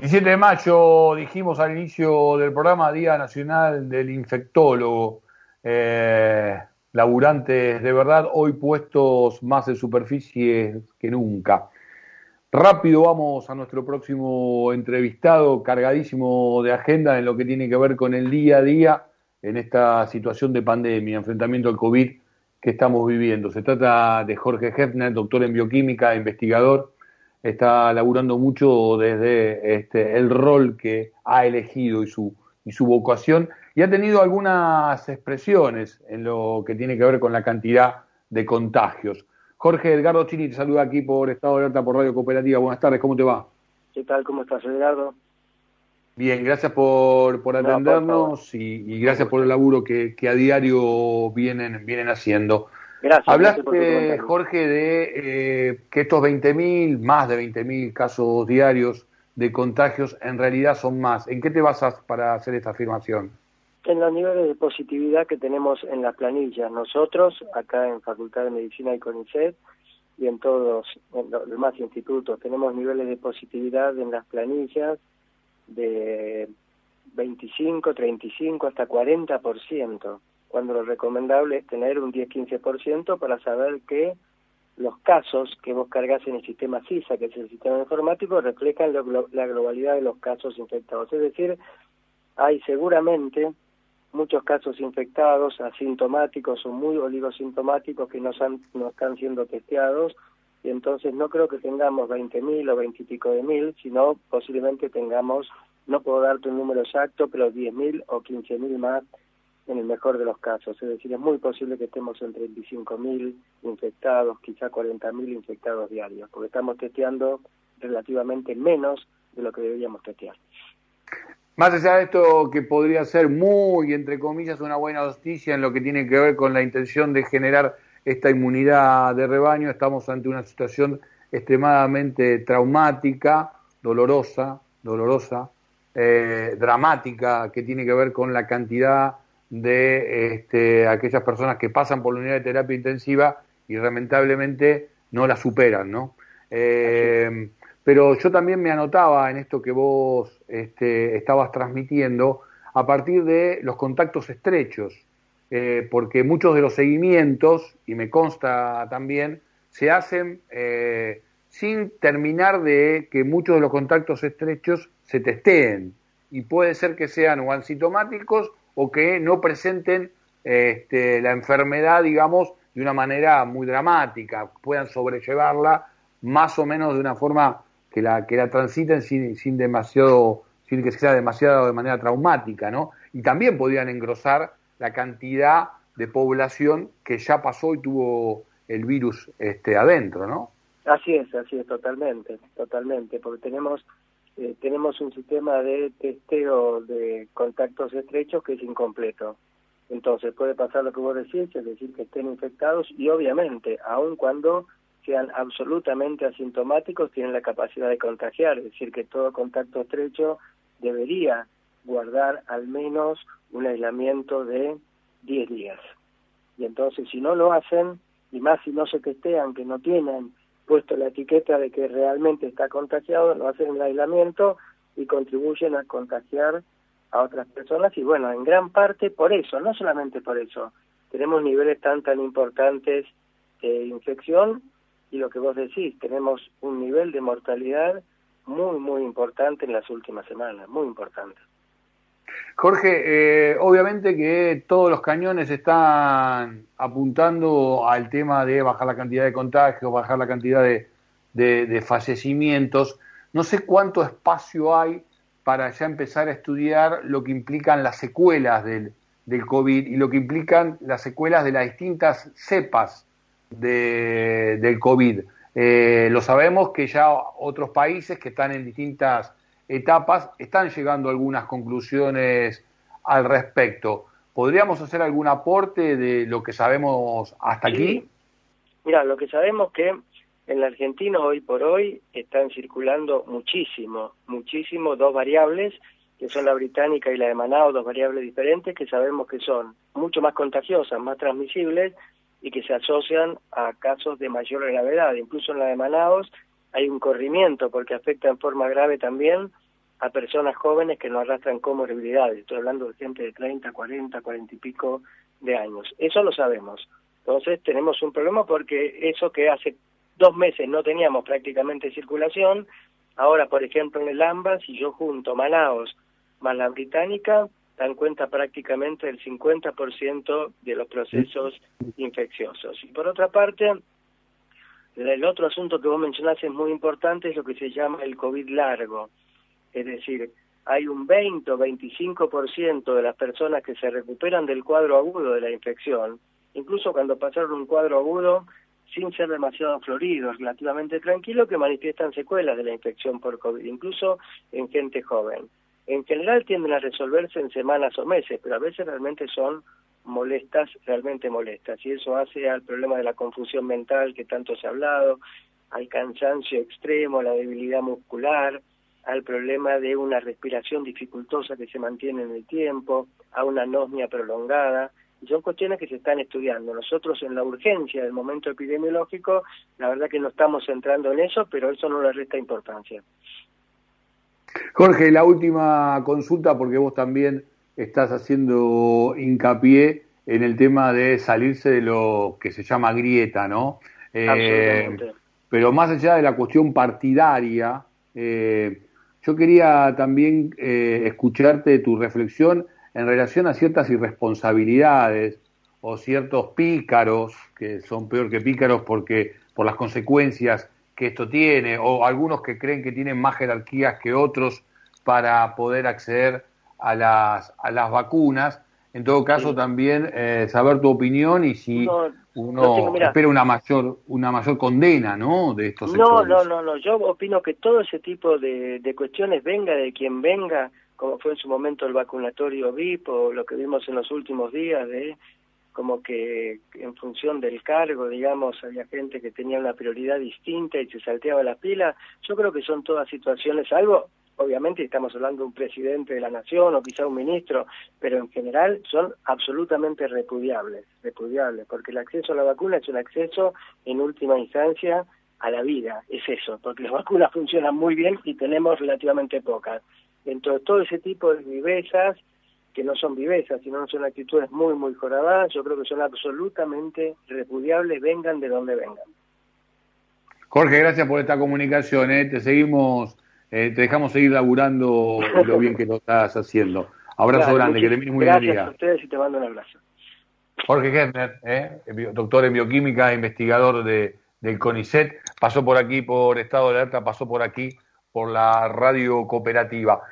17 de mayo, dijimos al inicio del programa, Día Nacional del Infectólogo. Eh, laburantes de verdad, hoy puestos más en superficie que nunca. Rápido vamos a nuestro próximo entrevistado, cargadísimo de agenda en lo que tiene que ver con el día a día en esta situación de pandemia, enfrentamiento al COVID que estamos viviendo. Se trata de Jorge Hefner, doctor en bioquímica, investigador está laburando mucho desde este, el rol que ha elegido y su, y su vocación y ha tenido algunas expresiones en lo que tiene que ver con la cantidad de contagios. Jorge Edgardo Chini te saluda aquí por Estado de Alerta por Radio Cooperativa. Buenas tardes, ¿cómo te va? ¿Qué tal? ¿Cómo estás, Edgardo? Bien, gracias por, por atendernos y, gracias por el laburo que, que a diario vienen, vienen haciendo. Gracias. Hablaste, Jorge, de eh, que estos 20.000, más de 20.000 casos diarios de contagios en realidad son más. ¿En qué te basas para hacer esta afirmación? En los niveles de positividad que tenemos en las planillas. Nosotros, acá en Facultad de Medicina y CONICET, y en todos los demás institutos, tenemos niveles de positividad en las planillas de 25, 35, hasta 40% cuando lo recomendable es tener un 10-15% para saber que los casos que vos cargas en el sistema CISA, que es el sistema informático, reflejan la globalidad de los casos infectados. Es decir, hay seguramente muchos casos infectados asintomáticos o muy oligosintomáticos que no, no están siendo testeados y entonces no creo que tengamos 20.000 o 20 y pico de mil, sino posiblemente tengamos, no puedo darte un número exacto, pero 10.000 o 15.000 más en el mejor de los casos. Es decir, es muy posible que estemos en 35.000 infectados, quizá 40.000 infectados diarios, porque estamos testeando relativamente menos de lo que deberíamos testear. Más allá de esto que podría ser muy, entre comillas, una buena noticia en lo que tiene que ver con la intención de generar esta inmunidad de rebaño, estamos ante una situación extremadamente traumática, dolorosa, dolorosa, eh, dramática, que tiene que ver con la cantidad de este, aquellas personas que pasan por la unidad de terapia intensiva y lamentablemente no la superan, ¿no? Eh, pero yo también me anotaba en esto que vos este, estabas transmitiendo a partir de los contactos estrechos, eh, porque muchos de los seguimientos, y me consta también, se hacen eh, sin terminar de que muchos de los contactos estrechos se testeen, y puede ser que sean o asintomáticos o que no presenten este, la enfermedad, digamos, de una manera muy dramática, puedan sobrellevarla más o menos de una forma que la, que la transiten sin, sin demasiado, sin que sea demasiado de manera traumática, ¿no? Y también podrían engrosar la cantidad de población que ya pasó y tuvo el virus este, adentro, ¿no? Así es, así es, totalmente, totalmente, porque tenemos eh, tenemos un sistema de testeo de contactos estrechos que es incompleto. Entonces puede pasar lo que vos decís, es decir, que estén infectados y obviamente, aun cuando sean absolutamente asintomáticos, tienen la capacidad de contagiar, es decir, que todo contacto estrecho debería guardar al menos un aislamiento de 10 días. Y entonces, si no lo hacen, y más si no se testean, que no tienen puesto la etiqueta de que realmente está contagiado, no hacen el aislamiento y contribuyen a contagiar a otras personas y bueno, en gran parte por eso, no solamente por eso, tenemos niveles tan tan importantes de infección y lo que vos decís, tenemos un nivel de mortalidad muy muy importante en las últimas semanas, muy importante. Jorge, eh, obviamente que todos los cañones están apuntando al tema de bajar la cantidad de contagios, bajar la cantidad de, fallecimientos. No sé cuánto espacio hay para ya empezar a estudiar lo que implican las secuelas del, del COVID y lo que implican las secuelas de las distintas cepas de, del COVID. Eh, lo sabemos que ya otros países que están en distintas etapas, están llegando algunas conclusiones al respecto. ¿Podríamos hacer algún aporte de lo que sabemos hasta aquí? Mira, lo que sabemos que en la Argentina hoy por hoy están circulando muchísimo, muchísimo dos variables, que son la británica y la de Manaus, dos variables diferentes que sabemos que son mucho más contagiosas, más transmisibles y que se asocian a casos de mayor gravedad. Incluso en la de Manaus hay un corrimiento porque afecta en forma grave también a personas jóvenes que no arrastran comorbilidades. Estoy hablando de gente de 30, 40, 40 y pico de años. Eso lo sabemos. Entonces tenemos un problema porque eso que hace dos meses no teníamos prácticamente circulación, ahora por ejemplo en el AMBA, si yo junto Manaos más la británica, dan cuenta prácticamente del 50% de los procesos infecciosos. Y por otra parte, el otro asunto que vos mencionaste es muy importante, es lo que se llama el COVID largo. Es decir, hay un 20 o 25% de las personas que se recuperan del cuadro agudo de la infección, incluso cuando pasaron un cuadro agudo sin ser demasiado florido, relativamente tranquilo, que manifiestan secuelas de la infección por COVID, incluso en gente joven. En general tienden a resolverse en semanas o meses, pero a veces realmente son molestas, realmente molestas, y eso hace al problema de la confusión mental que tanto se ha hablado, al cansancio extremo, la debilidad muscular, al problema de una respiración dificultosa que se mantiene en el tiempo, a una anosmia prolongada, y son cuestiones que se están estudiando. Nosotros en la urgencia del momento epidemiológico, la verdad que no estamos centrando en eso, pero eso no le resta importancia. Jorge, la última consulta, porque vos también estás haciendo hincapié en el tema de salirse de lo que se llama grieta, ¿no? Eh, pero más allá de la cuestión partidaria, eh, yo quería también eh, escucharte tu reflexión en relación a ciertas irresponsabilidades o ciertos pícaros, que son peor que pícaros porque por las consecuencias que esto tiene, o algunos que creen que tienen más jerarquías que otros para poder acceder a las, a las vacunas. En todo caso, también eh, saber tu opinión y si uno espera una mayor una mayor condena, ¿no? De estos No, no, no, no. Yo opino que todo ese tipo de, de cuestiones venga de quien venga, como fue en su momento el vacunatorio VIP o lo que vimos en los últimos días de como que en función del cargo, digamos, había gente que tenía una prioridad distinta y se salteaba la pila. Yo creo que son todas situaciones, algo obviamente estamos hablando de un presidente de la nación o quizá un ministro, pero en general son absolutamente repudiables, repudiables, porque el acceso a la vacuna es un acceso en última instancia a la vida, es eso, porque las vacunas funcionan muy bien y tenemos relativamente pocas. Entonces, todo ese tipo de vivezas, que no son vivezas, sino son actitudes muy, muy joradas, yo creo que son absolutamente repudiables, vengan de donde vengan. Jorge, gracias por esta comunicación, ¿eh? te seguimos eh, te dejamos seguir laburando lo bien que lo estás haciendo. Abrazo grande, que termine muy bien Gracias a ustedes y te mando un abrazo. Jorge Gessner, eh, doctor en bioquímica, investigador de, del CONICET, pasó por aquí por Estado de Alerta, pasó por aquí por la radio cooperativa.